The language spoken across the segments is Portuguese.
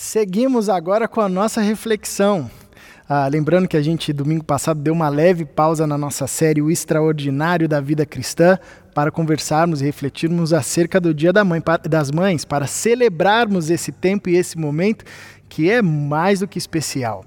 Seguimos agora com a nossa reflexão. Ah, lembrando que a gente, domingo passado, deu uma leve pausa na nossa série O Extraordinário da Vida Cristã para conversarmos e refletirmos acerca do Dia da mãe, das Mães, para celebrarmos esse tempo e esse momento que é mais do que especial.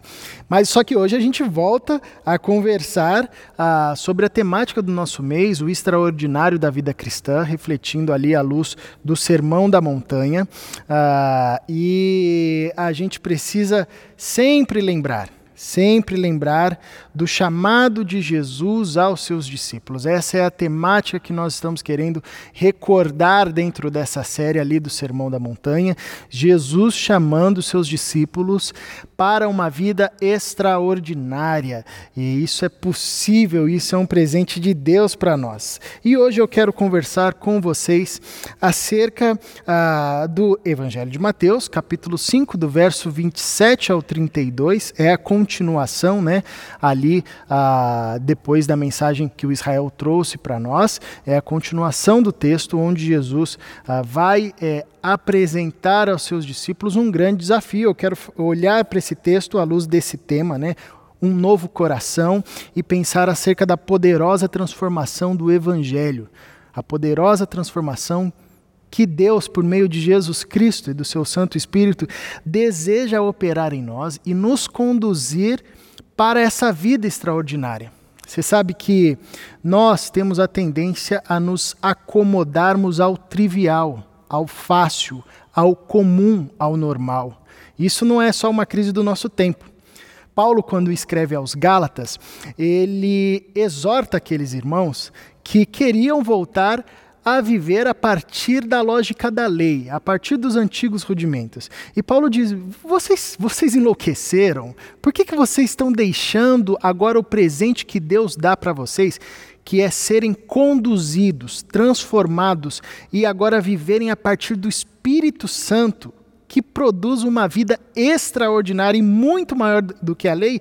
Mas só que hoje a gente volta a conversar ah, sobre a temática do nosso mês, o extraordinário da vida cristã, refletindo ali a luz do Sermão da Montanha. Ah, e a gente precisa sempre lembrar sempre lembrar do chamado de Jesus aos seus discípulos. Essa é a temática que nós estamos querendo recordar dentro dessa série ali do Sermão da Montanha. Jesus chamando seus discípulos para uma vida extraordinária. E isso é possível, isso é um presente de Deus para nós. E hoje eu quero conversar com vocês acerca ah, do Evangelho de Mateus, capítulo 5, do verso 27 ao 32. É a continuação, né? Ali, ah, depois da mensagem que o Israel trouxe para nós, é a continuação do texto onde Jesus ah, vai é, apresentar aos seus discípulos um grande desafio. Eu quero olhar para esse texto à luz desse tema, né? Um novo coração e pensar acerca da poderosa transformação do Evangelho. A poderosa transformação que Deus, por meio de Jesus Cristo e do seu Santo Espírito, deseja operar em nós e nos conduzir para essa vida extraordinária. Você sabe que nós temos a tendência a nos acomodarmos ao trivial ao fácil, ao comum, ao normal. Isso não é só uma crise do nosso tempo. Paulo, quando escreve aos Gálatas, ele exorta aqueles irmãos que queriam voltar a viver a partir da lógica da lei, a partir dos antigos rudimentos. E Paulo diz: vocês, vocês enlouqueceram? Por que, que vocês estão deixando agora o presente que Deus dá para vocês? Que é serem conduzidos, transformados e agora viverem a partir do Espírito Santo, que produz uma vida extraordinária e muito maior do que a lei,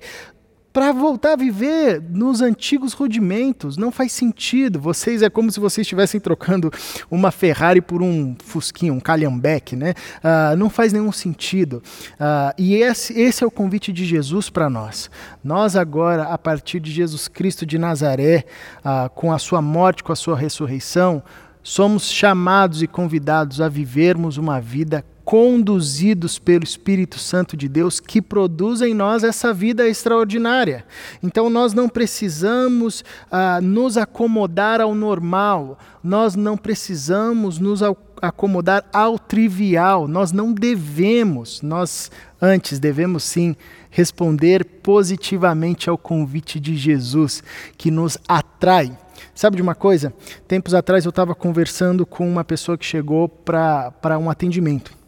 para voltar a viver nos antigos rudimentos. Não faz sentido. Vocês é como se vocês estivessem trocando uma Ferrari por um Fusquinha, um Calhambeque, né? Uh, não faz nenhum sentido. Uh, e esse, esse é o convite de Jesus para nós. Nós agora, a partir de Jesus Cristo de Nazaré, uh, com a sua morte, com a sua ressurreição, somos chamados e convidados a vivermos uma vida conduzidos pelo Espírito Santo de Deus que produz em nós essa vida extraordinária. Então nós não precisamos ah, nos acomodar ao normal, nós não precisamos nos acomodar ao trivial, nós não devemos, nós antes devemos sim responder positivamente ao convite de Jesus que nos atrai. Sabe de uma coisa? Tempos atrás eu estava conversando com uma pessoa que chegou para um atendimento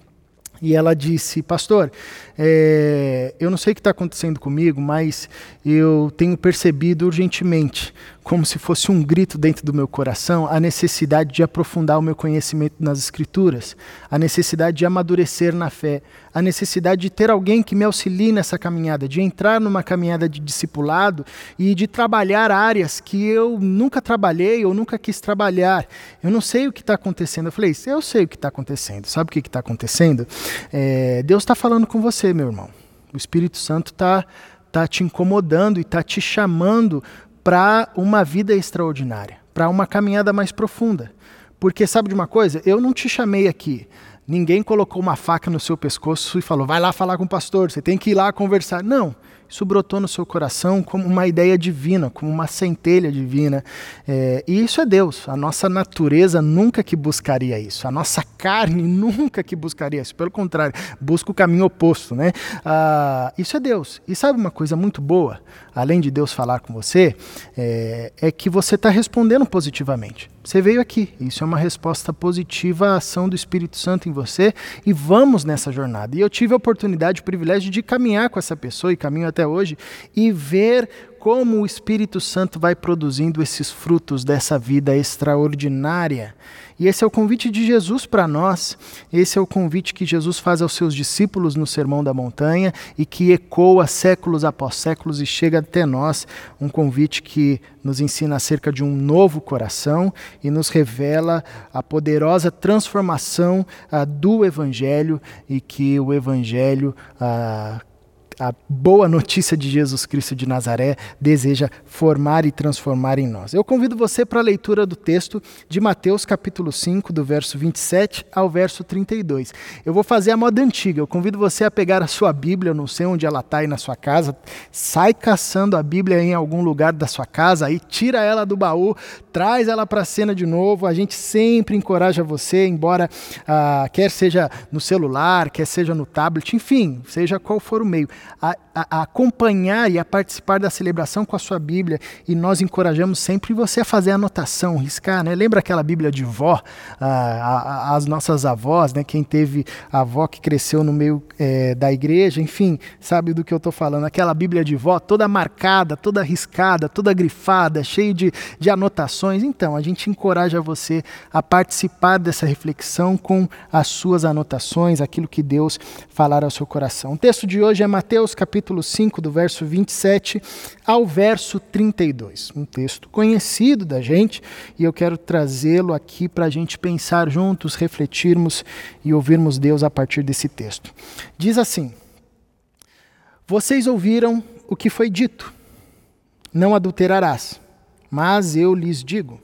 e ela disse: Pastor, é, eu não sei o que está acontecendo comigo, mas eu tenho percebido urgentemente, como se fosse um grito dentro do meu coração, a necessidade de aprofundar o meu conhecimento nas Escrituras, a necessidade de amadurecer na fé, a necessidade de ter alguém que me auxilie nessa caminhada, de entrar numa caminhada de discipulado e de trabalhar áreas que eu nunca trabalhei ou nunca quis trabalhar. Eu não sei o que está acontecendo. Eu falei: Eu sei o que está acontecendo. Sabe o que está acontecendo? É, Deus está falando com você meu irmão. O Espírito Santo está tá te incomodando e está te chamando para uma vida extraordinária, para uma caminhada mais profunda. Porque sabe de uma coisa? Eu não te chamei aqui. Ninguém colocou uma faca no seu pescoço e falou: vai lá falar com o pastor, você tem que ir lá conversar. Não isso brotou no seu coração como uma ideia divina, como uma centelha divina. É, e isso é Deus. A nossa natureza nunca que buscaria isso. A nossa carne nunca que buscaria isso. Pelo contrário, busca o caminho oposto. Né? Ah, isso é Deus. E sabe uma coisa muito boa, além de Deus falar com você, é, é que você está respondendo positivamente. Você veio aqui, isso é uma resposta positiva à ação do Espírito Santo em você e vamos nessa jornada. E eu tive a oportunidade, o privilégio de caminhar com essa pessoa e caminho até hoje e ver como o Espírito Santo vai produzindo esses frutos dessa vida extraordinária. E esse é o convite de Jesus para nós, esse é o convite que Jesus faz aos seus discípulos no Sermão da Montanha e que ecoa séculos após séculos e chega até nós. Um convite que nos ensina acerca de um novo coração e nos revela a poderosa transformação uh, do Evangelho e que o Evangelho. Uh, a boa notícia de Jesus Cristo de Nazaré deseja formar e transformar em nós. Eu convido você para a leitura do texto de Mateus capítulo 5, do verso 27 ao verso 32. Eu vou fazer a moda antiga. Eu convido você a pegar a sua Bíblia, eu não sei onde ela está aí na sua casa, sai caçando a Bíblia em algum lugar da sua casa, aí tira ela do baú, traz ela para a cena de novo. A gente sempre encoraja você, embora ah, quer seja no celular, quer seja no tablet, enfim, seja qual for o meio a, a, a, acompanhar e a participar da celebração com a sua Bíblia e nós encorajamos sempre você a fazer anotação, riscar, né? Lembra aquela Bíblia de vó, a, as nossas avós, né? Quem teve avó que cresceu no meio é, da igreja, enfim, sabe do que eu estou falando. Aquela Bíblia de vó toda marcada, toda riscada, toda grifada, cheia de, de anotações. Então, a gente encoraja você a participar dessa reflexão com as suas anotações, aquilo que Deus falar ao seu coração. O texto de hoje é Mateus Mateus capítulo 5, do verso 27 ao verso 32. Um texto conhecido da gente e eu quero trazê-lo aqui para a gente pensar juntos, refletirmos e ouvirmos Deus a partir desse texto. Diz assim: Vocês ouviram o que foi dito: Não adulterarás. Mas eu lhes digo: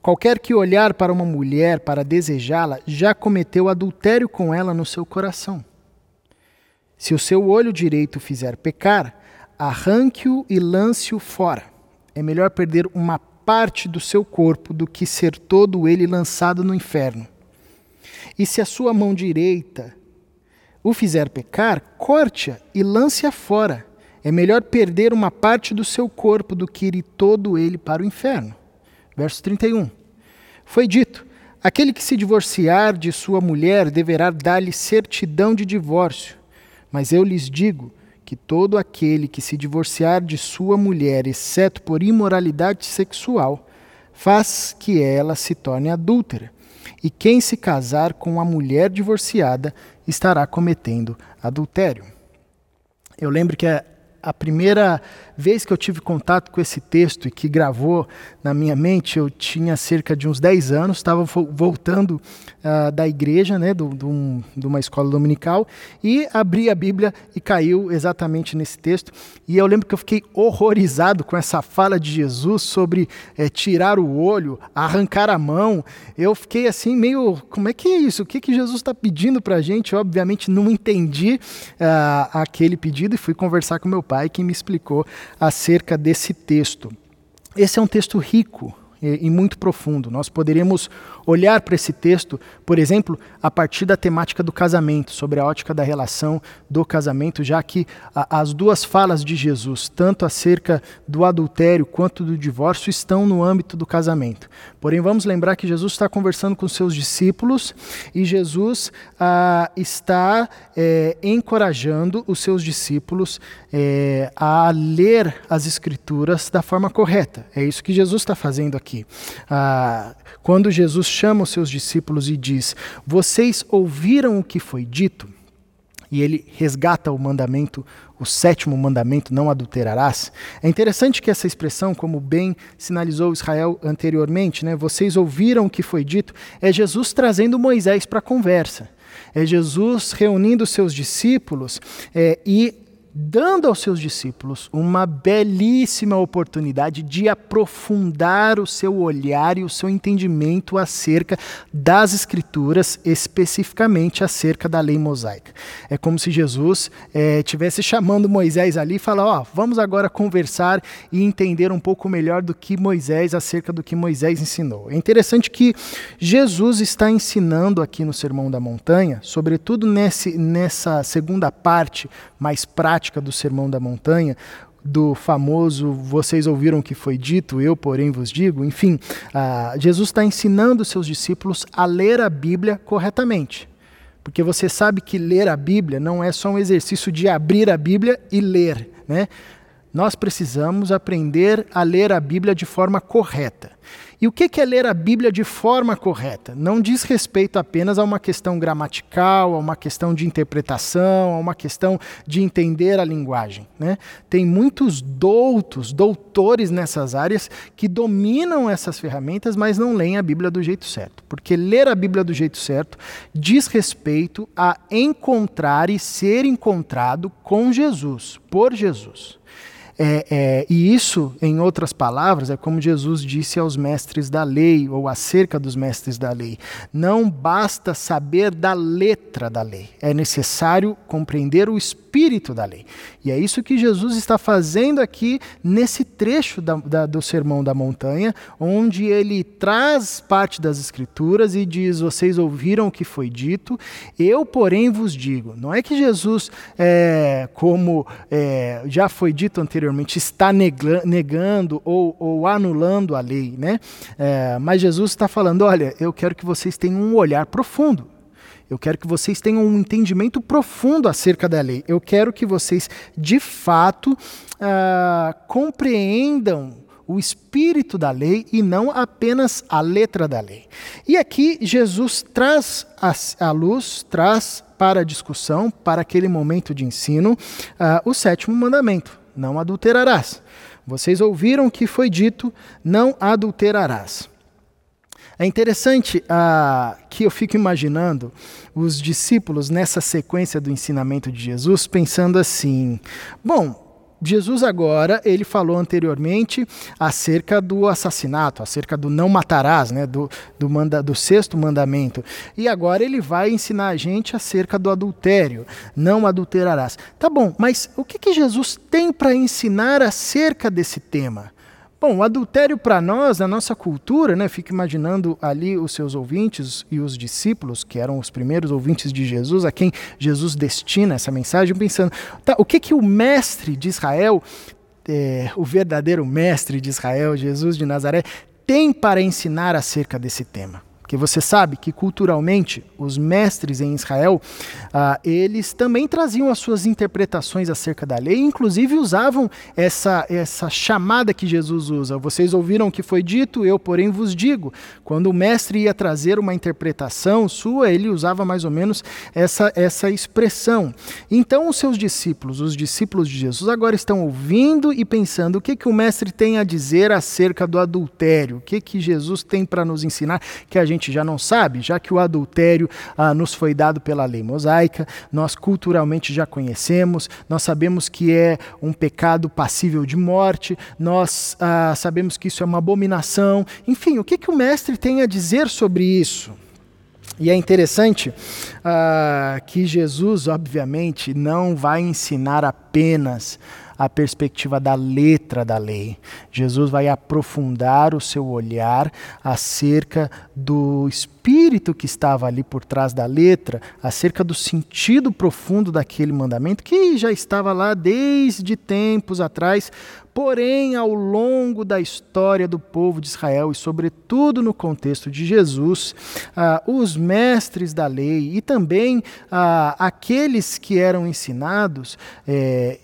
qualquer que olhar para uma mulher para desejá-la já cometeu adultério com ela no seu coração. Se o seu olho direito fizer pecar, arranque-o e lance-o fora. É melhor perder uma parte do seu corpo do que ser todo ele lançado no inferno. E se a sua mão direita o fizer pecar, corte-a e lance-a fora. É melhor perder uma parte do seu corpo do que ir todo ele para o inferno. Verso 31. Foi dito: aquele que se divorciar de sua mulher deverá dar-lhe certidão de divórcio mas eu lhes digo que todo aquele que se divorciar de sua mulher, exceto por imoralidade sexual, faz que ela se torne adúltera. E quem se casar com a mulher divorciada estará cometendo adultério. Eu lembro que a, a primeira vez que eu tive contato com esse texto e que gravou na minha mente, eu tinha cerca de uns 10 anos, estava voltando uh, da igreja, né, do, do de uma escola dominical, e abri a Bíblia e caiu exatamente nesse texto. E eu lembro que eu fiquei horrorizado com essa fala de Jesus sobre é, tirar o olho, arrancar a mão. Eu fiquei assim, meio, como é que é isso? O que, que Jesus está pedindo para a gente? Eu, obviamente, não entendi uh, aquele pedido e fui conversar com meu pai, que me explicou acerca desse texto. Esse é um texto rico e, muito profundo. Nós poderíamos olhar para esse texto, por exemplo, a partir da temática do casamento, sobre a ótica da relação do casamento, já que a, as duas falas de Jesus, tanto acerca do adultério quanto do divórcio, estão no âmbito do casamento. Porém, vamos lembrar que Jesus está conversando com seus discípulos e Jesus ah, está é, encorajando os seus discípulos é, a ler as Escrituras da forma correta. É isso que Jesus está fazendo aqui. Ah, quando Jesus chama os seus discípulos e diz: Vocês ouviram o que foi dito? E ele resgata o mandamento, o sétimo mandamento, não adulterarás. É interessante que essa expressão, como bem sinalizou Israel anteriormente, né, vocês ouviram o que foi dito, é Jesus trazendo Moisés para a conversa. É Jesus reunindo seus discípulos é, e dando aos seus discípulos uma belíssima oportunidade de aprofundar o seu olhar e o seu entendimento acerca das Escrituras, especificamente acerca da lei mosaica. É como se Jesus estivesse é, chamando Moisés ali e falar: Ó, oh, vamos agora conversar e entender um pouco melhor do que Moisés, acerca do que Moisés ensinou. É interessante que Jesus está ensinando aqui no Sermão da Montanha, sobretudo nesse, nessa segunda parte mais prática prática do Sermão da Montanha, do famoso vocês ouviram o que foi dito, eu, porém, vos digo. Enfim, uh, Jesus está ensinando seus discípulos a ler a Bíblia corretamente. Porque você sabe que ler a Bíblia não é só um exercício de abrir a Bíblia e ler. Né? Nós precisamos aprender a ler a Bíblia de forma correta. E o que é ler a Bíblia de forma correta? Não diz respeito apenas a uma questão gramatical, a uma questão de interpretação, a uma questão de entender a linguagem. Né? Tem muitos doutos, doutores nessas áreas que dominam essas ferramentas, mas não leem a Bíblia do jeito certo. Porque ler a Bíblia do jeito certo diz respeito a encontrar e ser encontrado com Jesus, por Jesus. É, é, e isso, em outras palavras, é como Jesus disse aos mestres da lei, ou acerca dos mestres da lei. Não basta saber da letra da lei, é necessário compreender o espírito da lei. E é isso que Jesus está fazendo aqui nesse trecho da, da, do Sermão da Montanha, onde ele traz parte das Escrituras e diz: Vocês ouviram o que foi dito, eu, porém, vos digo. Não é que Jesus, é, como é, já foi dito anteriormente, está negando ou, ou anulando a lei, né? É, mas Jesus está falando: Olha, eu quero que vocês tenham um olhar profundo. Eu quero que vocês tenham um entendimento profundo acerca da lei. Eu quero que vocês, de fato, uh, compreendam o espírito da lei e não apenas a letra da lei. E aqui Jesus traz a, luz, traz para a discussão, para aquele momento de ensino, uh, o sétimo mandamento: não adulterarás. Vocês ouviram o que foi dito: não adulterarás. É interessante ah, que eu fico imaginando os discípulos nessa sequência do ensinamento de Jesus pensando assim: bom, Jesus agora, ele falou anteriormente acerca do assassinato, acerca do não matarás, né, do, do, manda, do sexto mandamento. E agora ele vai ensinar a gente acerca do adultério, não adulterarás. Tá bom, mas o que, que Jesus tem para ensinar acerca desse tema? Bom, o adultério para nós, na nossa cultura, né, fica imaginando ali os seus ouvintes e os discípulos, que eram os primeiros ouvintes de Jesus, a quem Jesus destina essa mensagem, pensando, tá, o que, que o mestre de Israel, é, o verdadeiro mestre de Israel, Jesus de Nazaré, tem para ensinar acerca desse tema? Porque você sabe que culturalmente os mestres em Israel, ah, eles também traziam as suas interpretações acerca da lei, inclusive usavam essa, essa chamada que Jesus usa. Vocês ouviram que foi dito, eu porém vos digo. Quando o mestre ia trazer uma interpretação sua, ele usava mais ou menos essa, essa expressão. Então os seus discípulos, os discípulos de Jesus, agora estão ouvindo e pensando o que, que o mestre tem a dizer acerca do adultério, o que, que Jesus tem para nos ensinar que a gente gente já não sabe, já que o adultério ah, nos foi dado pela lei mosaica, nós culturalmente já conhecemos, nós sabemos que é um pecado passível de morte, nós ah, sabemos que isso é uma abominação. Enfim, o que, que o mestre tem a dizer sobre isso? E é interessante ah, que Jesus, obviamente, não vai ensinar apenas a perspectiva da letra da lei. Jesus vai aprofundar o seu olhar acerca do espírito que estava ali por trás da letra, acerca do sentido profundo daquele mandamento que já estava lá desde tempos atrás, porém, ao longo da história do povo de Israel e, sobretudo, no contexto de Jesus, ah, os mestres da lei e também ah, aqueles que eram ensinados, eh,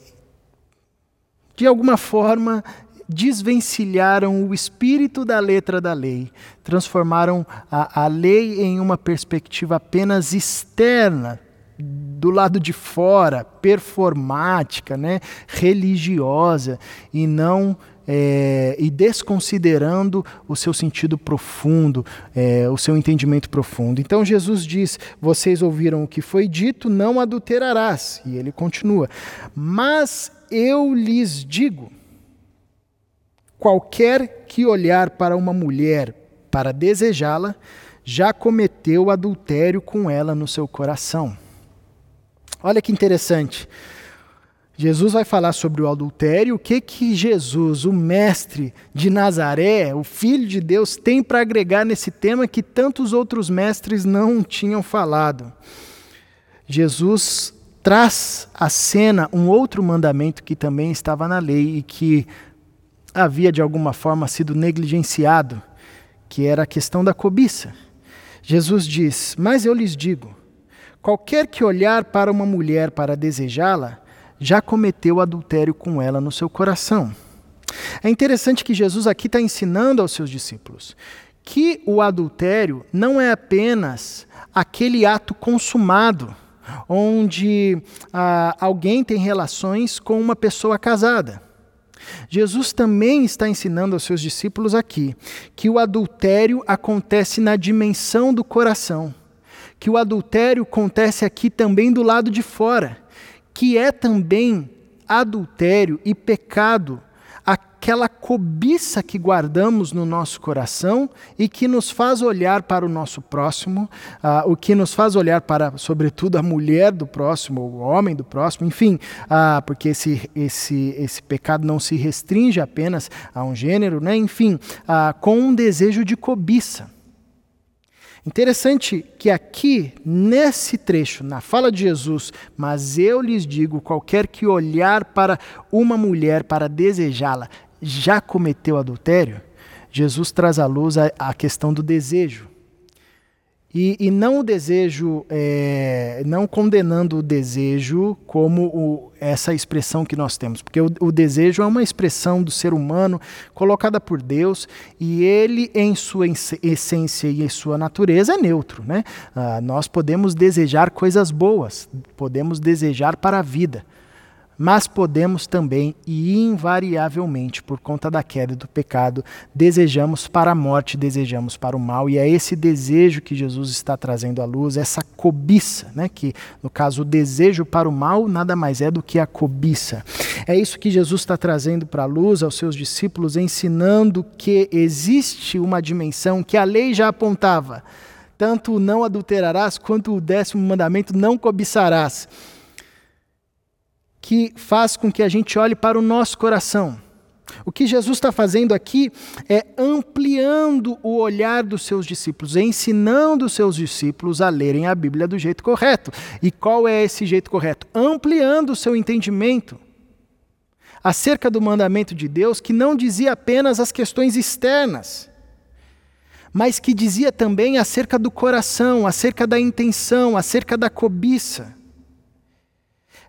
de alguma forma desvencilharam o espírito da letra da lei, transformaram a, a lei em uma perspectiva apenas externa, do lado de fora, performática, né, religiosa, e não é, e desconsiderando o seu sentido profundo, é, o seu entendimento profundo. Então Jesus diz: Vocês ouviram o que foi dito, não adulterarás. E ele continua: Mas eu lhes digo: qualquer que olhar para uma mulher para desejá-la, já cometeu adultério com ela no seu coração. Olha que interessante. Jesus vai falar sobre o adultério, o que que Jesus, o mestre de Nazaré, o filho de Deus, tem para agregar nesse tema que tantos outros mestres não tinham falado. Jesus traz à cena um outro mandamento que também estava na lei e que havia de alguma forma sido negligenciado, que era a questão da cobiça. Jesus diz: Mas eu lhes digo, qualquer que olhar para uma mulher para desejá-la, já cometeu adultério com ela no seu coração. É interessante que Jesus aqui está ensinando aos seus discípulos que o adultério não é apenas aquele ato consumado, onde ah, alguém tem relações com uma pessoa casada. Jesus também está ensinando aos seus discípulos aqui que o adultério acontece na dimensão do coração, que o adultério acontece aqui também do lado de fora, que é também adultério e pecado aquela cobiça que guardamos no nosso coração e que nos faz olhar para o nosso próximo, uh, o que nos faz olhar para, sobretudo, a mulher do próximo, o homem do próximo, enfim, uh, porque esse, esse, esse pecado não se restringe apenas a um gênero, né? enfim, uh, com um desejo de cobiça. Interessante que aqui, nesse trecho, na fala de Jesus, mas eu lhes digo: qualquer que olhar para uma mulher para desejá-la, já cometeu adultério? Jesus traz à luz a, a questão do desejo. E, e não o desejo, é, não condenando o desejo como o, essa expressão que nós temos, porque o, o, desejo é uma expressão do ser humano colocada por Deus e ele, em sua essência e em sua natureza, é neutro. Né? Ah, nós podemos desejar coisas boas, podemos desejar para a vida mas podemos também e invariavelmente, por conta da queda do pecado, desejamos para a morte, desejamos para o mal, e é esse desejo que Jesus está trazendo à luz, essa cobiça, né, que no caso o desejo para o mal nada mais é do que a cobiça. É isso que Jesus está trazendo para a luz aos seus discípulos, ensinando que existe uma dimensão que a lei já apontava, tanto não adulterarás quanto o décimo mandamento não cobiçarás que faz com que a gente olhe para o nosso coração. O que Jesus está fazendo aqui é ampliando o olhar dos seus discípulos, ensinando os seus discípulos a lerem a Bíblia do jeito correto. E qual é esse jeito correto? Ampliando o seu entendimento acerca do mandamento de Deus, que não dizia apenas as questões externas, mas que dizia também acerca do coração, acerca da intenção, acerca da cobiça.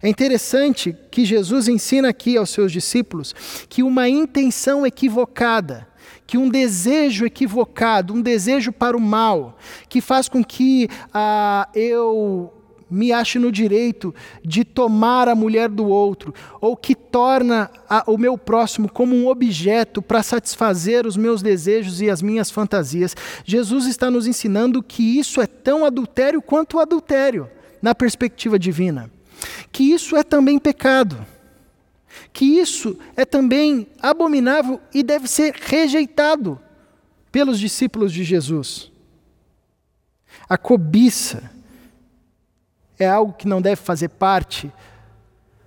É interessante que Jesus ensina aqui aos seus discípulos que uma intenção equivocada, que um desejo equivocado, um desejo para o mal, que faz com que ah, eu me ache no direito de tomar a mulher do outro, ou que torna a, o meu próximo como um objeto para satisfazer os meus desejos e as minhas fantasias. Jesus está nos ensinando que isso é tão adultério quanto o adultério, na perspectiva divina que isso é também pecado, que isso é também abominável e deve ser rejeitado pelos discípulos de Jesus. A cobiça é algo que não deve fazer parte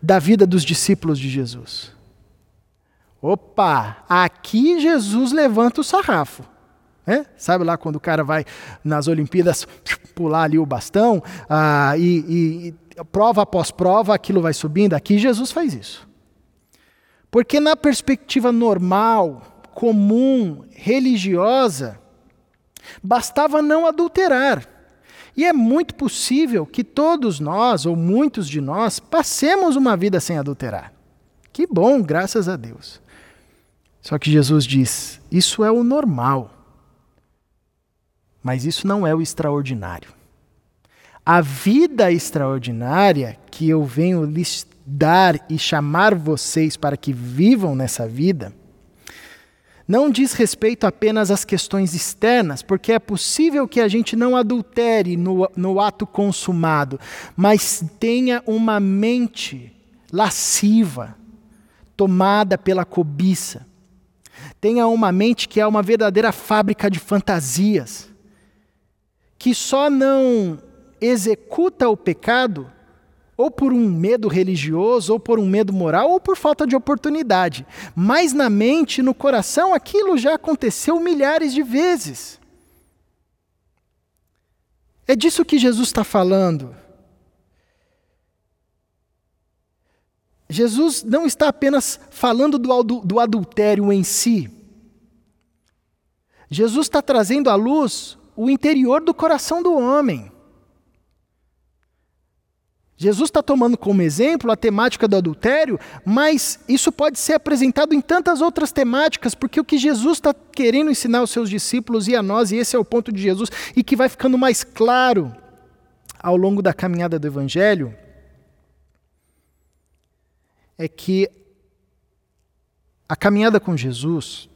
da vida dos discípulos de Jesus. Opa, aqui Jesus levanta o sarrafo. É? Sabe lá quando o cara vai nas Olimpíadas pular ali o bastão ah, e, e prova após prova aquilo vai subindo? Aqui Jesus faz isso. Porque na perspectiva normal, comum, religiosa, bastava não adulterar. E é muito possível que todos nós, ou muitos de nós, passemos uma vida sem adulterar. Que bom, graças a Deus. Só que Jesus diz: isso é o normal. Mas isso não é o extraordinário. A vida extraordinária que eu venho lhes dar e chamar vocês para que vivam nessa vida, não diz respeito apenas às questões externas, porque é possível que a gente não adultere no, no ato consumado, mas tenha uma mente lasciva, tomada pela cobiça. Tenha uma mente que é uma verdadeira fábrica de fantasias que só não executa o pecado ou por um medo religioso, ou por um medo moral, ou por falta de oportunidade. Mas na mente, no coração, aquilo já aconteceu milhares de vezes. É disso que Jesus está falando. Jesus não está apenas falando do, do adultério em si. Jesus está trazendo à luz o interior do coração do homem. Jesus está tomando como exemplo a temática do adultério, mas isso pode ser apresentado em tantas outras temáticas, porque o que Jesus está querendo ensinar aos seus discípulos e a nós, e esse é o ponto de Jesus, e que vai ficando mais claro ao longo da caminhada do Evangelho, é que a caminhada com Jesus,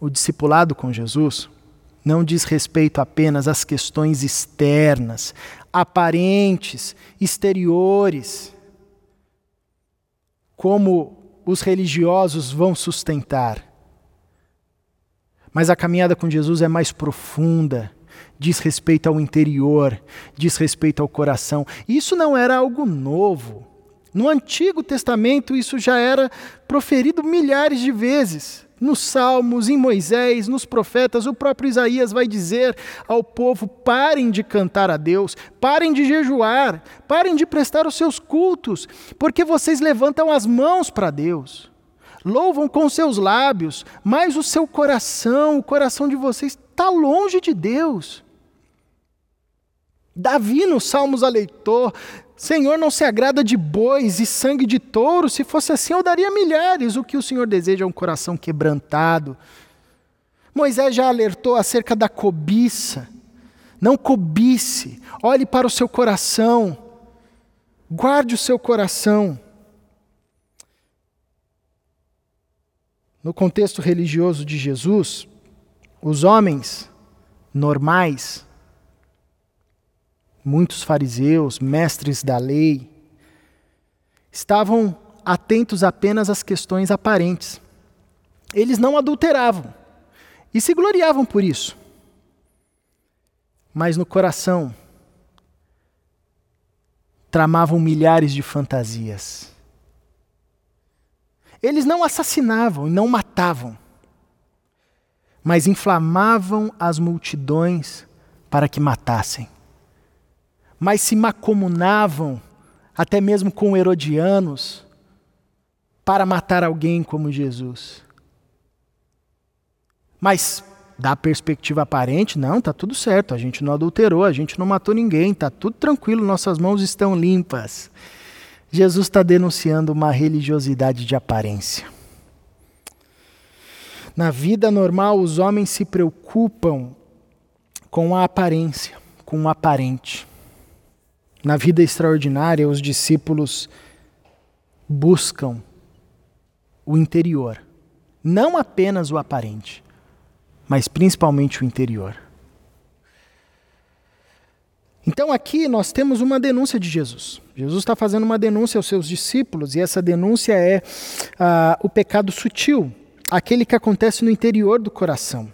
o discipulado com Jesus, não diz respeito apenas às questões externas, aparentes, exteriores, como os religiosos vão sustentar. Mas a caminhada com Jesus é mais profunda, diz respeito ao interior, diz respeito ao coração. Isso não era algo novo. No Antigo Testamento, isso já era proferido milhares de vezes nos Salmos, em Moisés, nos profetas, o próprio Isaías vai dizer ao povo: parem de cantar a Deus, parem de jejuar, parem de prestar os seus cultos, porque vocês levantam as mãos para Deus, louvam com seus lábios, mas o seu coração, o coração de vocês, está longe de Deus. Davi, nos Salmos, aleitou: Senhor não se agrada de bois e sangue de touro. Se fosse assim, eu daria milhares. O que o Senhor deseja é um coração quebrantado. Moisés já alertou acerca da cobiça. Não cobice. Olhe para o seu coração. Guarde o seu coração. No contexto religioso de Jesus, os homens normais, muitos fariseus, mestres da lei, estavam atentos apenas às questões aparentes. Eles não adulteravam e se gloriavam por isso. Mas no coração tramavam milhares de fantasias. Eles não assassinavam e não matavam, mas inflamavam as multidões para que matassem mas se macomunavam até mesmo com herodianos para matar alguém como Jesus. Mas da perspectiva aparente, não, tá tudo certo, a gente não adulterou, a gente não matou ninguém, tá tudo tranquilo, nossas mãos estão limpas. Jesus está denunciando uma religiosidade de aparência. Na vida normal, os homens se preocupam com a aparência, com o aparente. Na vida extraordinária, os discípulos buscam o interior, não apenas o aparente, mas principalmente o interior. Então aqui nós temos uma denúncia de Jesus. Jesus está fazendo uma denúncia aos seus discípulos, e essa denúncia é uh, o pecado sutil, aquele que acontece no interior do coração.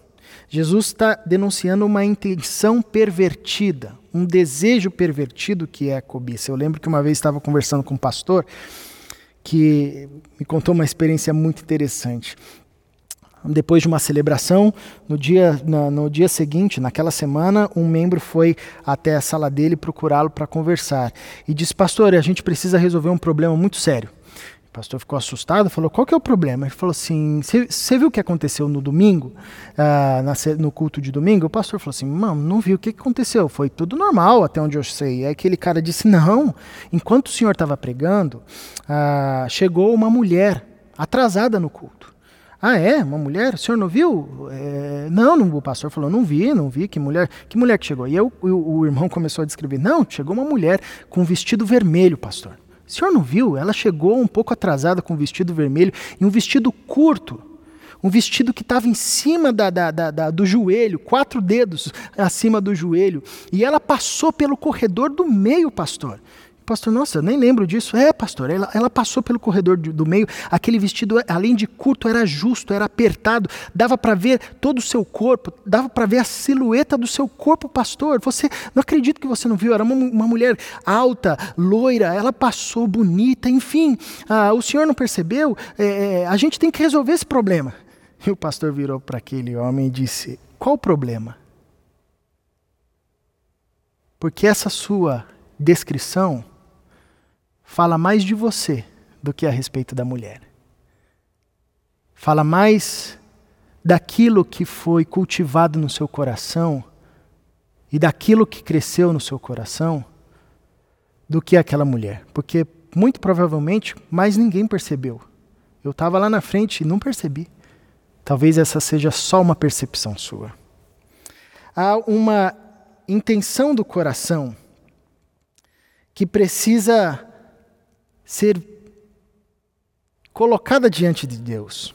Jesus está denunciando uma intenção pervertida, um desejo pervertido que é a cobiça. Eu lembro que uma vez estava conversando com um pastor que me contou uma experiência muito interessante. Depois de uma celebração, no dia, no, no dia seguinte, naquela semana, um membro foi até a sala dele procurá-lo para conversar e disse: Pastor, a gente precisa resolver um problema muito sério. Pastor ficou assustado, falou: Qual que é o problema? Ele falou assim: Você viu o que aconteceu no domingo, uh, na, no culto de domingo? O pastor falou assim: Mano, não vi o que, aconteceu. Foi tudo normal, até onde eu sei. Aí aquele cara disse: Não, enquanto o senhor estava pregando, uh, chegou uma mulher atrasada no culto. Ah, é? Uma mulher? O senhor não viu? É, não, não, o pastor falou, não vi, não vi. Que mulher que mulher que chegou? E eu, o, o irmão começou a descrever. Não, chegou uma mulher com um vestido vermelho, pastor. O senhor não viu? Ela chegou um pouco atrasada com um vestido vermelho e um vestido curto. Um vestido que estava em cima da, da, da, do joelho, quatro dedos acima do joelho. E ela passou pelo corredor do meio, pastor. Pastor, nossa, eu nem lembro disso. É, pastor, ela, ela passou pelo corredor do, do, meio. Aquele vestido, além de curto, era justo, era apertado. Dava para ver todo o seu corpo, dava para ver a silhueta do seu corpo, pastor. Você, não acredito que você não viu. Era uma, uma mulher alta, loira, ela passou bonita, enfim. Ah, o senhor não percebeu? É, é, a gente tem que resolver esse problema. E o pastor virou para aquele homem e disse: Qual o problema? Porque essa sua descrição fala mais de você do que a respeito da mulher. Fala mais daquilo que foi cultivado no seu coração e daquilo que cresceu no seu coração do que aquela mulher, porque muito provavelmente mais ninguém percebeu. Eu estava lá na frente e não percebi. Talvez essa seja só uma percepção sua. Há uma intenção do coração que precisa ser colocada diante de Deus.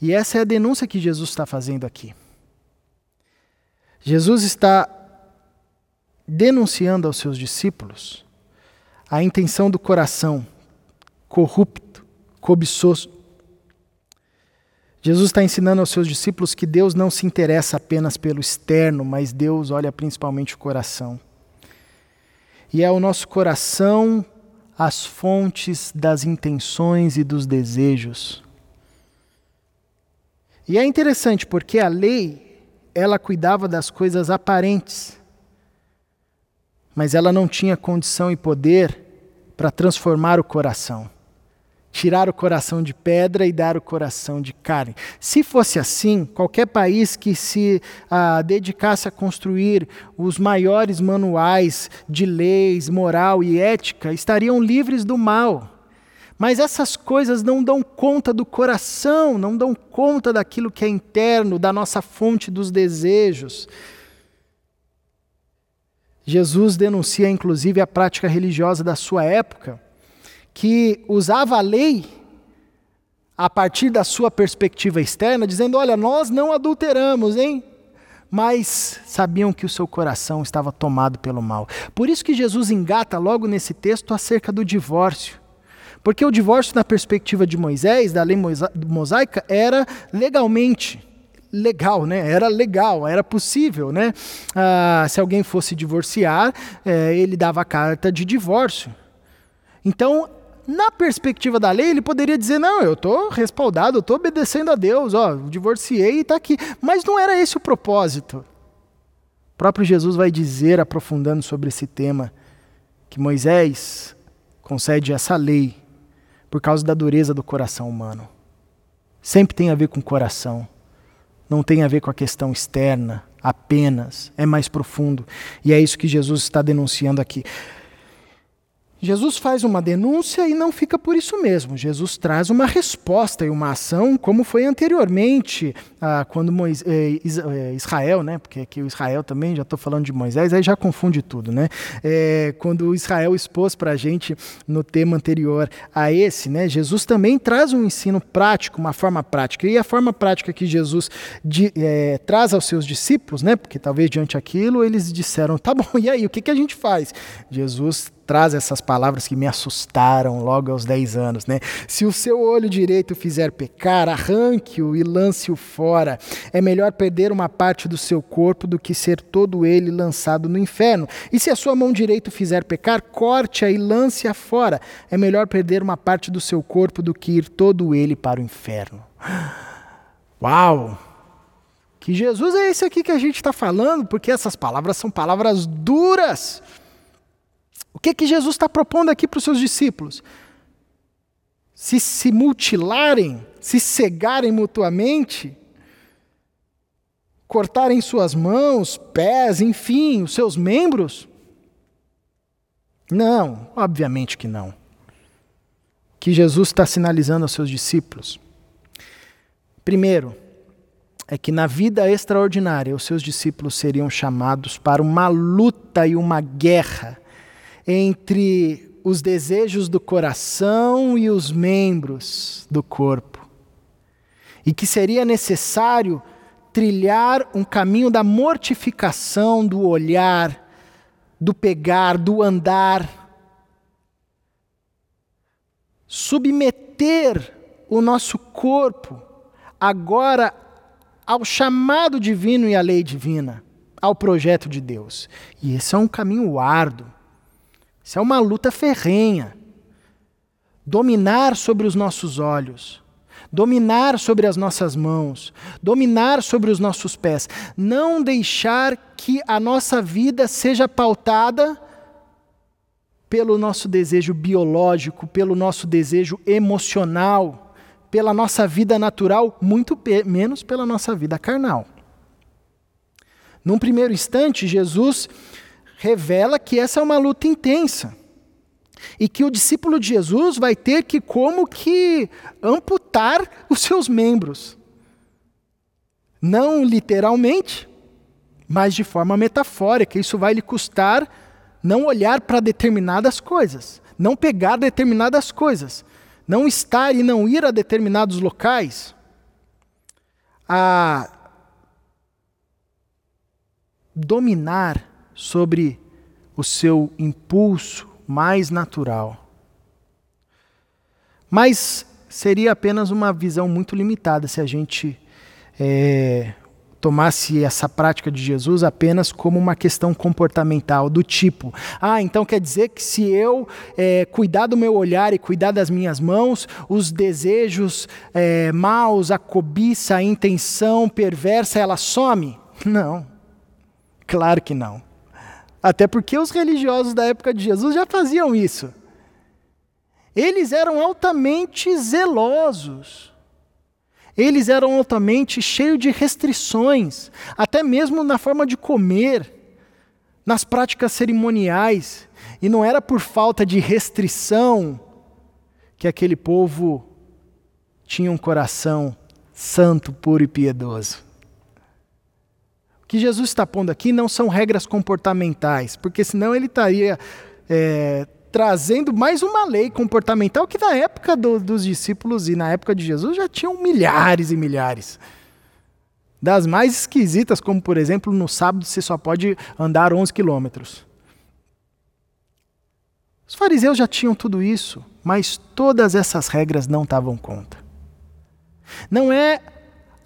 E essa é a denúncia que Jesus está fazendo aqui. Jesus está denunciando aos seus discípulos a intenção do coração corrupto, cobiçoso. Jesus está ensinando aos seus discípulos que Deus não se interessa apenas pelo externo, mas Deus olha principalmente o coração. E é o nosso coração as fontes das intenções e dos desejos. E é interessante porque a lei, ela cuidava das coisas aparentes, mas ela não tinha condição e poder para transformar o coração tirar o coração de pedra e dar o coração de carne. Se fosse assim, qualquer país que se ah, dedicasse a construir os maiores manuais de leis, moral e ética estariam livres do mal. Mas essas coisas não dão conta do coração, não dão conta daquilo que é interno, da nossa fonte dos desejos. Jesus denuncia inclusive a prática religiosa da sua época que usava a lei a partir da sua perspectiva externa, dizendo: olha, nós não adulteramos, hein? Mas sabiam que o seu coração estava tomado pelo mal. Por isso que Jesus engata logo nesse texto acerca do divórcio. Porque o divórcio, na perspectiva de Moisés, da lei mosaica, era legalmente legal, né? Era legal, era possível, né? Ah, se alguém fosse divorciar, eh, ele dava a carta de divórcio. Então na perspectiva da lei, ele poderia dizer: não, eu estou respaldado, eu estou obedecendo a Deus, ó, divorciei e está aqui. Mas não era esse o propósito. O próprio Jesus vai dizer, aprofundando sobre esse tema, que Moisés concede essa lei por causa da dureza do coração humano. Sempre tem a ver com o coração, não tem a ver com a questão externa apenas, é mais profundo. E é isso que Jesus está denunciando aqui. Jesus faz uma denúncia e não fica por isso mesmo. Jesus traz uma resposta e uma ação, como foi anteriormente, ah, quando Moisés, eh, eh, Israel, né? Porque aqui o Israel também, já estou falando de Moisés, aí já confunde tudo, né? É, quando Israel expôs para a gente no tema anterior a esse, né? Jesus também traz um ensino prático, uma forma prática. E a forma prática que Jesus de, é, traz aos seus discípulos, né? Porque talvez diante aquilo eles disseram, tá bom, e aí, o que, que a gente faz? Jesus traz essas palavras que me assustaram logo aos 10 anos, né? Se o seu olho direito fizer pecar, arranque-o e lance-o fora. É melhor perder uma parte do seu corpo do que ser todo ele lançado no inferno. E se a sua mão direita fizer pecar, corte-a e lance-a fora. É melhor perder uma parte do seu corpo do que ir todo ele para o inferno. Uau! Que Jesus é esse aqui que a gente está falando, porque essas palavras são palavras duras. O que, que Jesus está propondo aqui para os seus discípulos? Se se mutilarem, se cegarem mutuamente, cortarem suas mãos, pés, enfim, os seus membros? Não, obviamente que não. Que Jesus está sinalizando aos seus discípulos. Primeiro, é que na vida extraordinária os seus discípulos seriam chamados para uma luta e uma guerra entre os desejos do coração e os membros do corpo. E que seria necessário trilhar um caminho da mortificação do olhar, do pegar, do andar. Submeter o nosso corpo agora ao chamado divino e à lei divina, ao projeto de Deus. E esse é um caminho árduo. Isso é uma luta ferrenha. Dominar sobre os nossos olhos, dominar sobre as nossas mãos, dominar sobre os nossos pés. Não deixar que a nossa vida seja pautada pelo nosso desejo biológico, pelo nosso desejo emocional, pela nossa vida natural, muito menos pela nossa vida carnal. Num primeiro instante, Jesus revela que essa é uma luta intensa. E que o discípulo de Jesus vai ter que, como que, amputar os seus membros. Não literalmente, mas de forma metafórica. Isso vai lhe custar não olhar para determinadas coisas, não pegar determinadas coisas, não estar e não ir a determinados locais, a dominar sobre o seu impulso mais natural. Mas seria apenas uma visão muito limitada se a gente é, tomasse essa prática de Jesus apenas como uma questão comportamental, do tipo: ah, então quer dizer que se eu é, cuidar do meu olhar e cuidar das minhas mãos, os desejos é, maus, a cobiça, a intenção perversa, ela some? Não, claro que não. Até porque os religiosos da época de Jesus já faziam isso. Eles eram altamente zelosos eles eram altamente cheios de restrições, até mesmo na forma de comer, nas práticas cerimoniais. E não era por falta de restrição que aquele povo tinha um coração santo, puro e piedoso. Que Jesus está pondo aqui não são regras comportamentais, porque senão ele estaria é, trazendo mais uma lei comportamental que na época do, dos discípulos e na época de Jesus já tinham milhares e milhares. Das mais esquisitas, como por exemplo, no sábado você só pode andar 11 quilômetros. Os fariseus já tinham tudo isso, mas todas essas regras não estavam conta. Não é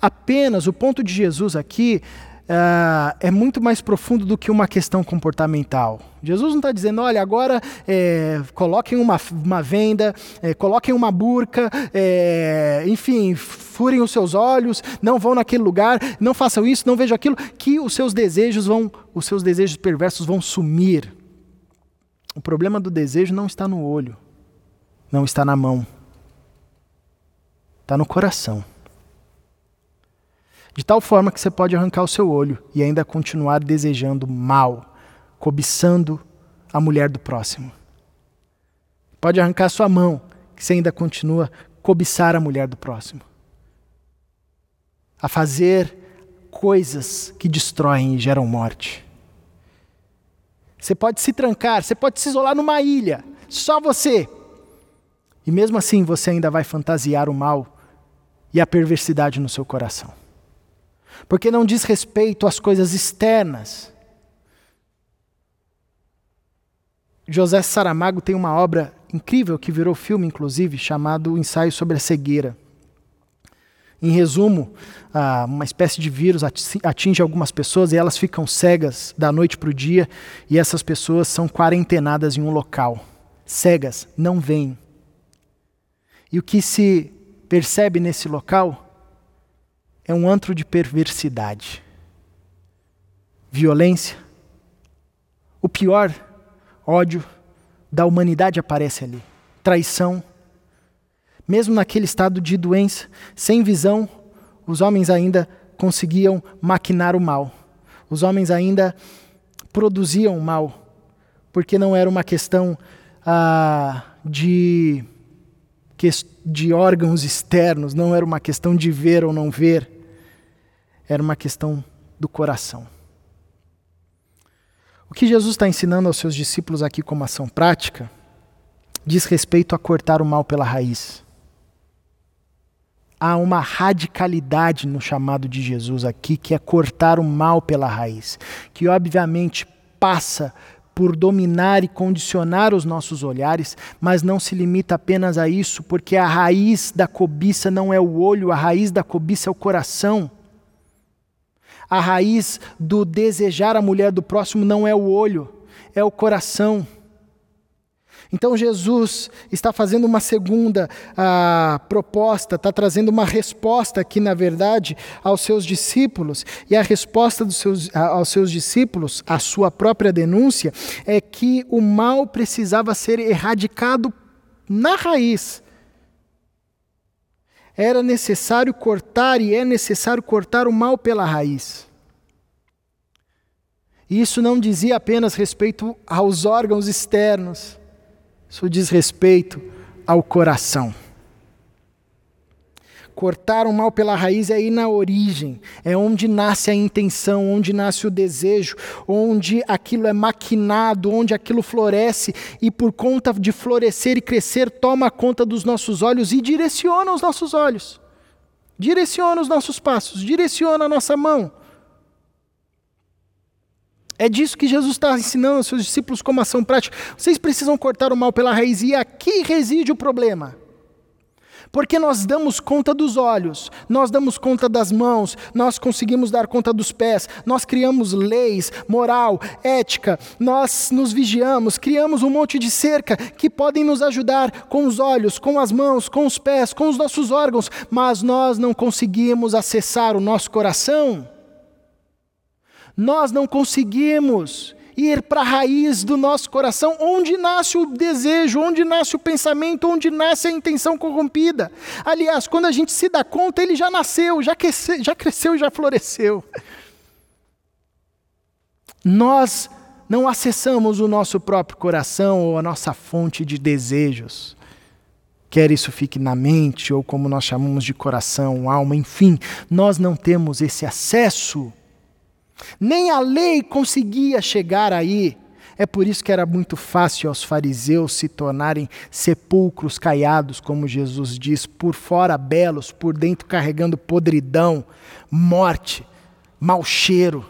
apenas o ponto de Jesus aqui uh, é muito mais profundo do que uma questão comportamental. Jesus não está dizendo, olha, agora é, coloquem uma, uma venda, é, coloquem uma burca, é, enfim, furem os seus olhos, não vão naquele lugar, não façam isso, não vejam aquilo, que os seus desejos vão, os seus desejos perversos vão sumir. O problema do desejo não está no olho, não está na mão, está no coração. De tal forma que você pode arrancar o seu olho e ainda continuar desejando mal, cobiçando a mulher do próximo. Pode arrancar sua mão, que você ainda continua cobiçar a mulher do próximo. A fazer coisas que destroem e geram morte. Você pode se trancar, você pode se isolar numa ilha, só você. E mesmo assim você ainda vai fantasiar o mal e a perversidade no seu coração porque não diz respeito às coisas externas. José Saramago tem uma obra incrível que virou filme, inclusive, chamado Ensaio sobre a Cegueira. Em resumo, uma espécie de vírus atinge algumas pessoas e elas ficam cegas da noite para o dia, e essas pessoas são quarentenadas em um local. Cegas, não veem. E o que se percebe nesse local é um antro de perversidade, violência. O pior, ódio da humanidade aparece ali, traição. Mesmo naquele estado de doença, sem visão, os homens ainda conseguiam maquinar o mal. Os homens ainda produziam mal, porque não era uma questão ah, de, de órgãos externos, não era uma questão de ver ou não ver, era uma questão do coração. O que Jesus está ensinando aos seus discípulos aqui como ação prática diz respeito a cortar o mal pela raiz. Há uma radicalidade no chamado de Jesus aqui, que é cortar o mal pela raiz, que obviamente passa por dominar e condicionar os nossos olhares, mas não se limita apenas a isso, porque a raiz da cobiça não é o olho, a raiz da cobiça é o coração. A raiz do desejar a mulher do próximo não é o olho, é o coração. Então Jesus está fazendo uma segunda ah, proposta, está trazendo uma resposta aqui, na verdade, aos seus discípulos. E a resposta seus, aos seus discípulos, a sua própria denúncia, é que o mal precisava ser erradicado na raiz. Era necessário cortar e é necessário cortar o mal pela raiz. E isso não dizia apenas respeito aos órgãos externos, isso diz respeito ao coração. Cortar o mal pela raiz é ir na origem, é onde nasce a intenção, onde nasce o desejo, onde aquilo é maquinado, onde aquilo floresce e, por conta de florescer e crescer, toma conta dos nossos olhos e direciona os nossos olhos, direciona os nossos passos, direciona a nossa mão. É disso que Jesus está ensinando aos seus discípulos como ação prática. Vocês precisam cortar o mal pela raiz, e aqui reside o problema. Porque nós damos conta dos olhos, nós damos conta das mãos, nós conseguimos dar conta dos pés, nós criamos leis, moral, ética, nós nos vigiamos, criamos um monte de cerca que podem nos ajudar com os olhos, com as mãos, com os pés, com os nossos órgãos, mas nós não conseguimos acessar o nosso coração. Nós não conseguimos ir para a raiz do nosso coração, onde nasce o desejo, onde nasce o pensamento, onde nasce a intenção corrompida. Aliás, quando a gente se dá conta, ele já nasceu, já cresceu, já cresceu, já floresceu. Nós não acessamos o nosso próprio coração ou a nossa fonte de desejos. Quer isso fique na mente, ou como nós chamamos de coração, alma, enfim, nós não temos esse acesso nem a lei conseguia chegar aí. É por isso que era muito fácil aos fariseus se tornarem sepulcros caiados, como Jesus diz, por fora belos, por dentro carregando podridão, morte, mau cheiro.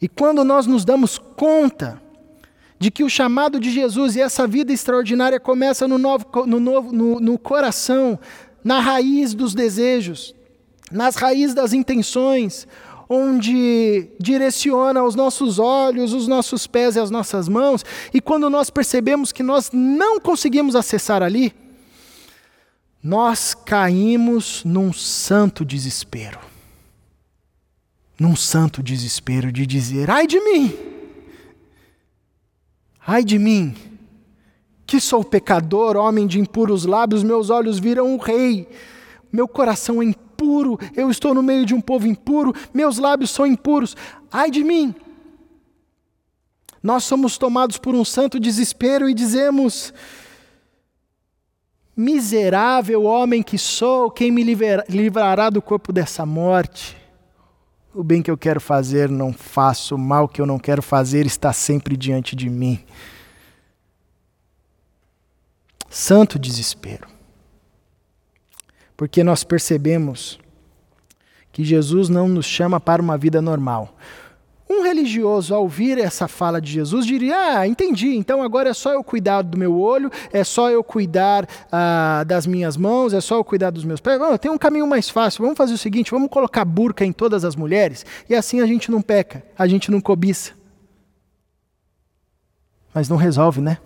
E quando nós nos damos conta de que o chamado de Jesus e essa vida extraordinária começa no, novo, no, novo, no, no coração, na raiz dos desejos, nas raízes das intenções, onde direciona os nossos olhos, os nossos pés e as nossas mãos, e quando nós percebemos que nós não conseguimos acessar ali, nós caímos num santo desespero. Num santo desespero de dizer: ai de mim! Ai de mim! Que sou pecador, homem de impuros lábios, meus olhos viram o rei, meu coração é impuro eu estou no meio de um povo impuro, meus lábios são impuros. Ai de mim! Nós somos tomados por um santo desespero e dizemos: Miserável homem que sou, quem me livrará do corpo dessa morte? O bem que eu quero fazer não faço, o mal que eu não quero fazer está sempre diante de mim. Santo desespero porque nós percebemos que Jesus não nos chama para uma vida normal. Um religioso, ao ouvir essa fala de Jesus, diria: Ah, entendi, então agora é só eu cuidar do meu olho, é só eu cuidar ah, das minhas mãos, é só eu cuidar dos meus pés. tem um caminho mais fácil, vamos fazer o seguinte: vamos colocar burca em todas as mulheres e assim a gente não peca, a gente não cobiça. Mas não resolve, né?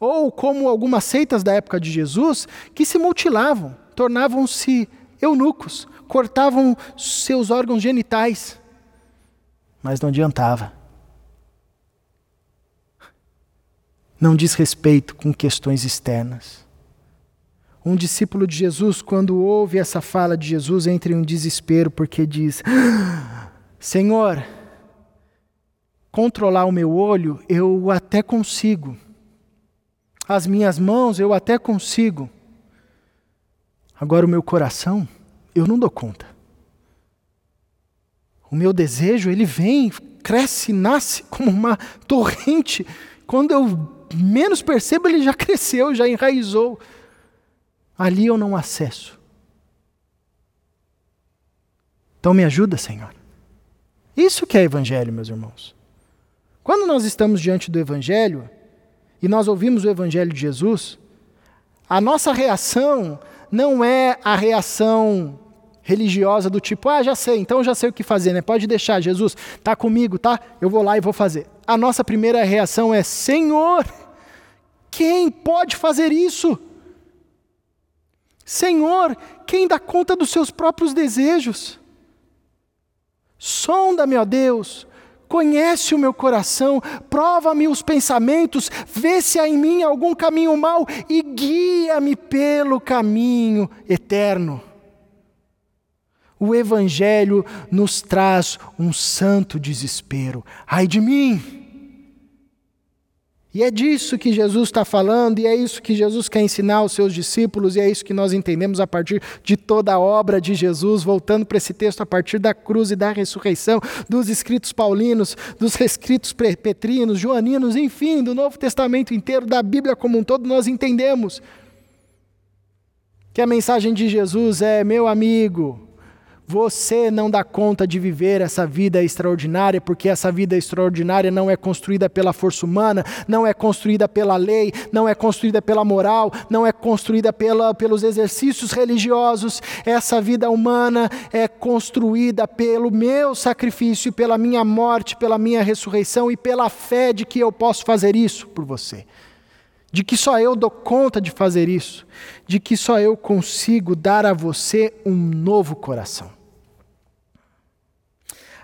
Ou como algumas seitas da época de Jesus, que se mutilavam, tornavam-se eunucos, cortavam seus órgãos genitais. Mas não adiantava. Não diz respeito com questões externas. Um discípulo de Jesus, quando ouve essa fala de Jesus, entra em um desespero porque diz: Senhor, controlar o meu olho eu até consigo as minhas mãos eu até consigo. Agora o meu coração, eu não dou conta. O meu desejo, ele vem, cresce, nasce como uma torrente. Quando eu menos percebo, ele já cresceu, já enraizou. Ali eu não acesso. Então me ajuda, Senhor. Isso que é evangelho, meus irmãos. Quando nós estamos diante do evangelho, e nós ouvimos o Evangelho de Jesus, a nossa reação não é a reação religiosa do tipo, ah, já sei, então já sei o que fazer, né? Pode deixar, Jesus, tá comigo, tá? Eu vou lá e vou fazer. A nossa primeira reação é: Senhor, quem pode fazer isso? Senhor, quem dá conta dos seus próprios desejos? Sonda-me, ó Deus, Conhece o meu coração, prova-me os pensamentos, vê se há em mim algum caminho mau e guia-me pelo caminho eterno. O Evangelho nos traz um santo desespero. Ai de mim! E é disso que Jesus está falando, e é isso que Jesus quer ensinar aos seus discípulos, e é isso que nós entendemos a partir de toda a obra de Jesus, voltando para esse texto a partir da cruz e da ressurreição, dos escritos paulinos, dos escritos petrinos, joaninos, enfim, do Novo Testamento inteiro, da Bíblia como um todo, nós entendemos que a mensagem de Jesus é: meu amigo, você não dá conta de viver essa vida extraordinária, porque essa vida extraordinária não é construída pela força humana, não é construída pela lei, não é construída pela moral, não é construída pela, pelos exercícios religiosos. Essa vida humana é construída pelo meu sacrifício, pela minha morte, pela minha ressurreição e pela fé de que eu posso fazer isso por você de que só eu dou conta de fazer isso, de que só eu consigo dar a você um novo coração.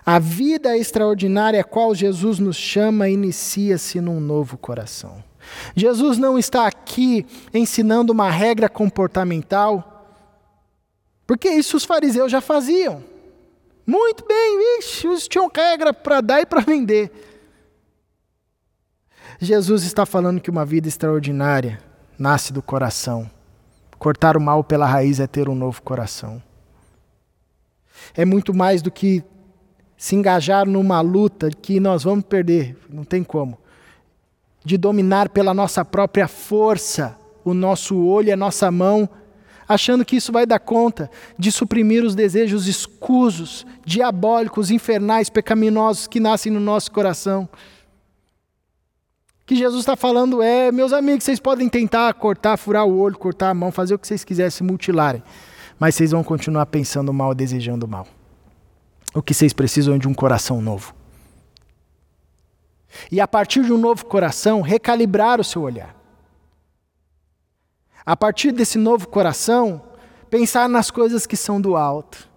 A vida extraordinária a qual Jesus nos chama inicia-se num novo coração. Jesus não está aqui ensinando uma regra comportamental, porque isso os fariseus já faziam. Muito bem, ixi, eles tinham regra para dar e para vender. Jesus está falando que uma vida extraordinária nasce do coração. Cortar o mal pela raiz é ter um novo coração. É muito mais do que se engajar numa luta que nós vamos perder, não tem como. De dominar pela nossa própria força o nosso olho a nossa mão, achando que isso vai dar conta de suprimir os desejos escusos, diabólicos, infernais, pecaminosos que nascem no nosso coração. O que Jesus está falando é, meus amigos, vocês podem tentar cortar, furar o olho, cortar a mão, fazer o que vocês quiserem, se mutilarem, mas vocês vão continuar pensando mal, desejando mal. O que vocês precisam é de um coração novo. E a partir de um novo coração, recalibrar o seu olhar. A partir desse novo coração, pensar nas coisas que são do alto.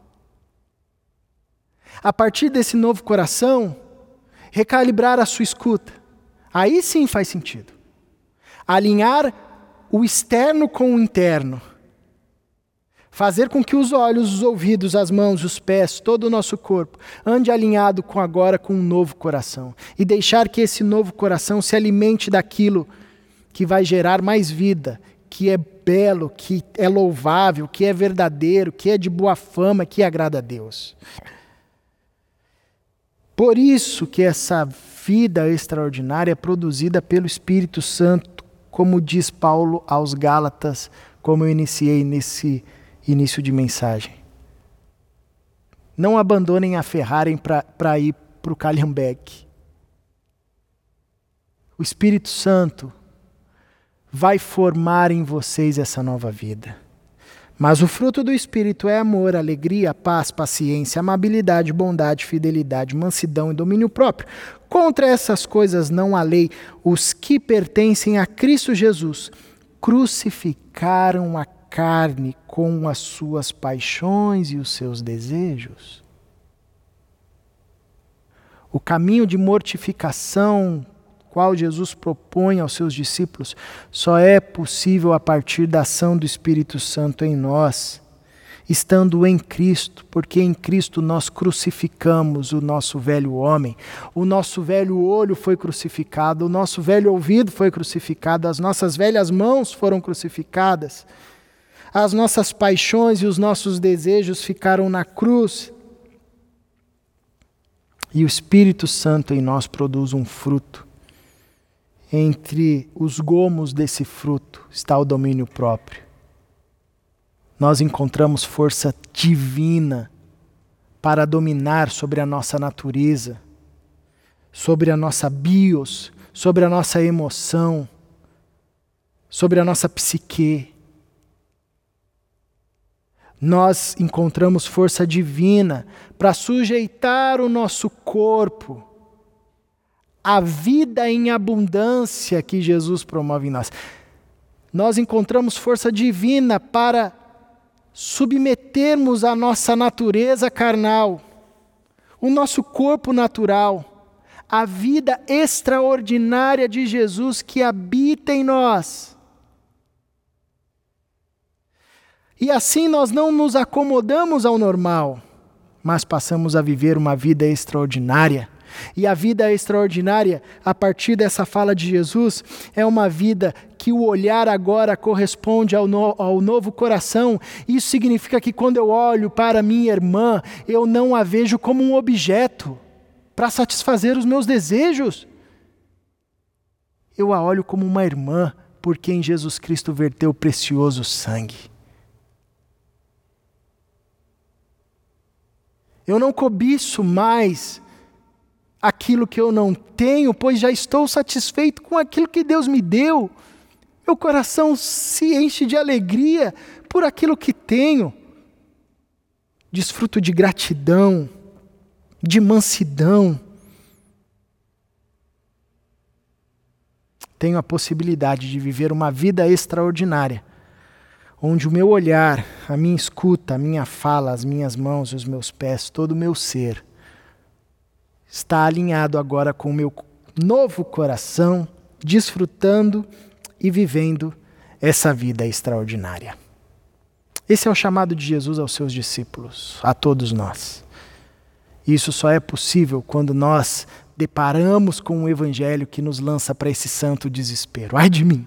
A partir desse novo coração, recalibrar a sua escuta. Aí sim faz sentido. Alinhar o externo com o interno fazer com que os olhos, os ouvidos, as mãos, os pés, todo o nosso corpo ande alinhado com agora com um novo coração e deixar que esse novo coração se alimente daquilo que vai gerar mais vida, que é belo, que é louvável, que é verdadeiro, que é de boa fama, que agrada a Deus. Por isso que essa vida extraordinária é produzida pelo Espírito Santo, como diz Paulo aos Gálatas, como eu iniciei nesse início de mensagem. Não abandonem a Ferrari para ir para o Calhambeck. O Espírito Santo vai formar em vocês essa nova vida. Mas o fruto do Espírito é amor, alegria, paz, paciência, amabilidade, bondade, fidelidade, mansidão e domínio próprio. Contra essas coisas não há lei. Os que pertencem a Cristo Jesus crucificaram a carne com as suas paixões e os seus desejos. O caminho de mortificação qual Jesus propõe aos seus discípulos só é possível a partir da ação do Espírito Santo em nós, estando em Cristo, porque em Cristo nós crucificamos o nosso velho homem, o nosso velho olho foi crucificado, o nosso velho ouvido foi crucificado, as nossas velhas mãos foram crucificadas as nossas paixões e os nossos desejos ficaram na cruz. E o Espírito Santo em nós produz um fruto. Entre os gomos desse fruto está o domínio próprio. Nós encontramos força divina para dominar sobre a nossa natureza, sobre a nossa bios, sobre a nossa emoção, sobre a nossa psique nós encontramos força divina para sujeitar o nosso corpo à vida em abundância que Jesus promove em nós. Nós encontramos força divina para submetermos a nossa natureza carnal, o nosso corpo natural, à vida extraordinária de Jesus que habita em nós e assim nós não nos acomodamos ao normal. mas passamos a viver uma vida extraordinária. E a vida extraordinária, a partir dessa fala de Jesus, é uma vida que o olhar agora corresponde ao, no, ao novo coração. Isso significa que quando eu olho para minha irmã, eu não a vejo como um objeto para satisfazer os meus desejos. Eu a olho como uma irmã por quem Jesus Cristo verteu precioso sangue. Eu não cobiço mais aquilo que eu não tenho, pois já estou satisfeito com aquilo que Deus me deu. Meu coração se enche de alegria por aquilo que tenho. Desfruto de gratidão, de mansidão. Tenho a possibilidade de viver uma vida extraordinária, onde o meu olhar, a minha escuta, a minha fala, as minhas mãos, os meus pés, todo o meu ser está alinhado agora com o meu novo coração, desfrutando e vivendo essa vida extraordinária. Esse é o chamado de Jesus aos seus discípulos, a todos nós. Isso só é possível quando nós deparamos com um evangelho que nos lança para esse santo desespero. Ai de mim!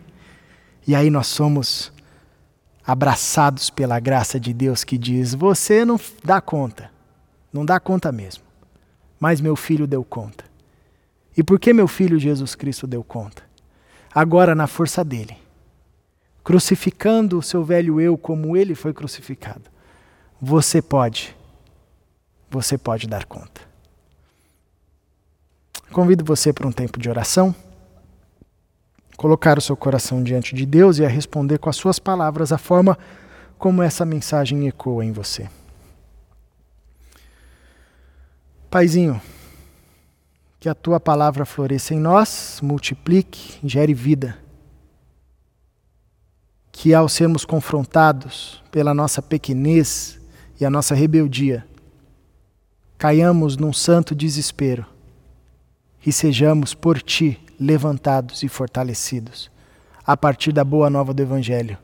E aí nós somos abraçados pela graça de Deus que diz: Você não dá conta, não dá conta mesmo mas meu filho deu conta. E por que meu filho Jesus Cristo deu conta? Agora, na força dele, crucificando o seu velho eu como ele foi crucificado, você pode, você pode dar conta. Convido você para um tempo de oração, colocar o seu coração diante de Deus e a responder com as suas palavras a forma como essa mensagem ecoa em você. Paizinho, que a tua palavra floresça em nós, multiplique, gere vida. Que ao sermos confrontados pela nossa pequenez e a nossa rebeldia, caiamos num santo desespero e sejamos por ti levantados e fortalecidos, a partir da boa nova do Evangelho,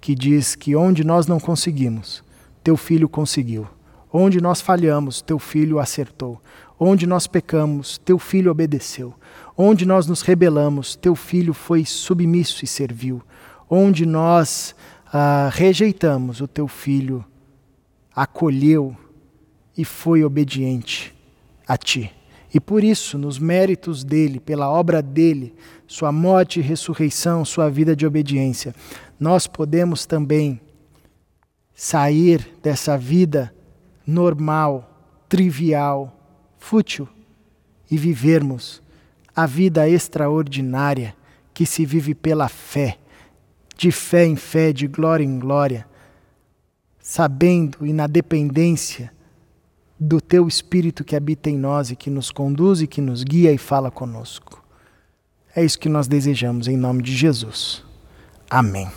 que diz que onde nós não conseguimos, teu filho conseguiu Onde nós falhamos, teu filho acertou. Onde nós pecamos, teu filho obedeceu. Onde nós nos rebelamos, teu filho foi submisso e serviu. Onde nós ah, rejeitamos, o teu filho acolheu e foi obediente a ti. E por isso, nos méritos dele, pela obra dele, sua morte e ressurreição, sua vida de obediência, nós podemos também sair dessa vida normal, trivial, fútil e vivermos a vida extraordinária que se vive pela fé, de fé em fé, de glória em glória, sabendo e na dependência do teu Espírito que habita em nós e que nos conduz e que nos guia e fala conosco. É isso que nós desejamos em nome de Jesus. Amém.